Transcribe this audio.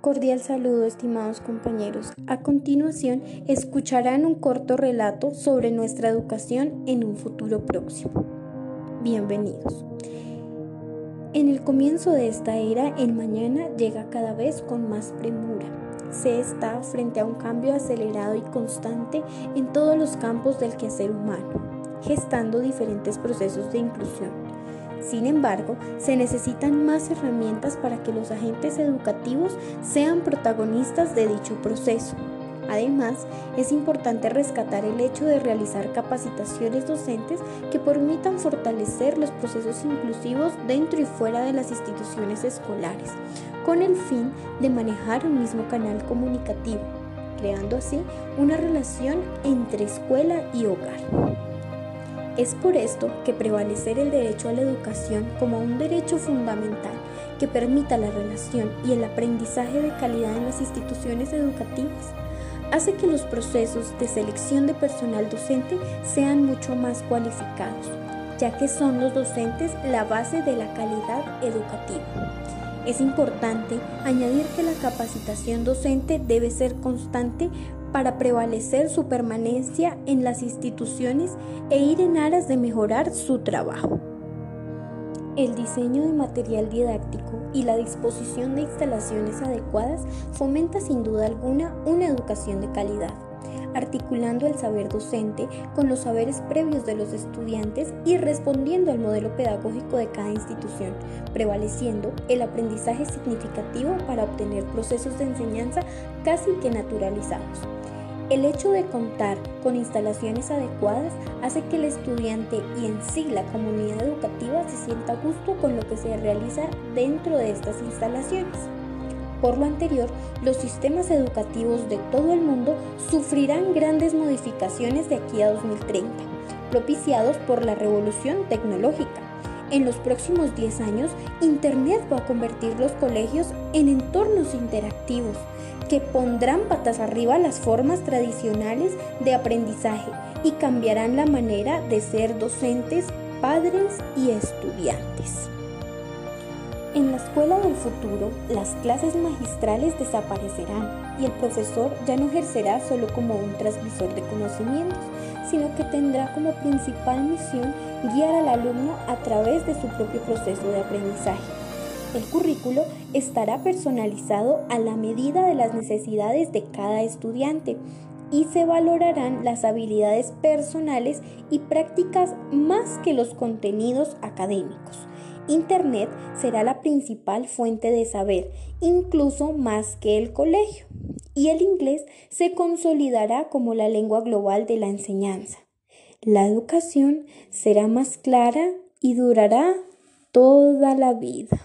Cordial saludo, estimados compañeros. A continuación, escucharán un corto relato sobre nuestra educación en un futuro próximo. Bienvenidos. En el comienzo de esta era, el mañana llega cada vez con más premura. Se está frente a un cambio acelerado y constante en todos los campos del quehacer humano, gestando diferentes procesos de inclusión sin embargo, se necesitan más herramientas para que los agentes educativos sean protagonistas de dicho proceso. Además, es importante rescatar el hecho de realizar capacitaciones docentes que permitan fortalecer los procesos inclusivos dentro y fuera de las instituciones escolares, con el fin de manejar un mismo canal comunicativo, creando así una relación entre escuela y hogar. Es por esto que prevalecer el derecho a la educación como un derecho fundamental que permita la relación y el aprendizaje de calidad en las instituciones educativas hace que los procesos de selección de personal docente sean mucho más cualificados, ya que son los docentes la base de la calidad educativa. Es importante añadir que la capacitación docente debe ser constante para prevalecer su permanencia en las instituciones e ir en aras de mejorar su trabajo. El diseño de material didáctico y la disposición de instalaciones adecuadas fomenta sin duda alguna una educación de calidad articulando el saber docente con los saberes previos de los estudiantes y respondiendo al modelo pedagógico de cada institución, prevaleciendo el aprendizaje significativo para obtener procesos de enseñanza casi que naturalizados. El hecho de contar con instalaciones adecuadas hace que el estudiante y en sí la comunidad educativa se sienta a gusto con lo que se realiza dentro de estas instalaciones. Por lo anterior, los sistemas educativos de todo el mundo sufrirán grandes modificaciones de aquí a 2030, propiciados por la revolución tecnológica. En los próximos 10 años, Internet va a convertir los colegios en entornos interactivos que pondrán patas arriba las formas tradicionales de aprendizaje y cambiarán la manera de ser docentes, padres y estudiantes. En la escuela del futuro, las clases magistrales desaparecerán y el profesor ya no ejercerá solo como un transmisor de conocimientos, sino que tendrá como principal misión guiar al alumno a través de su propio proceso de aprendizaje. El currículo estará personalizado a la medida de las necesidades de cada estudiante y se valorarán las habilidades personales y prácticas más que los contenidos académicos. Internet será la principal fuente de saber, incluso más que el colegio, y el inglés se consolidará como la lengua global de la enseñanza. La educación será más clara y durará toda la vida.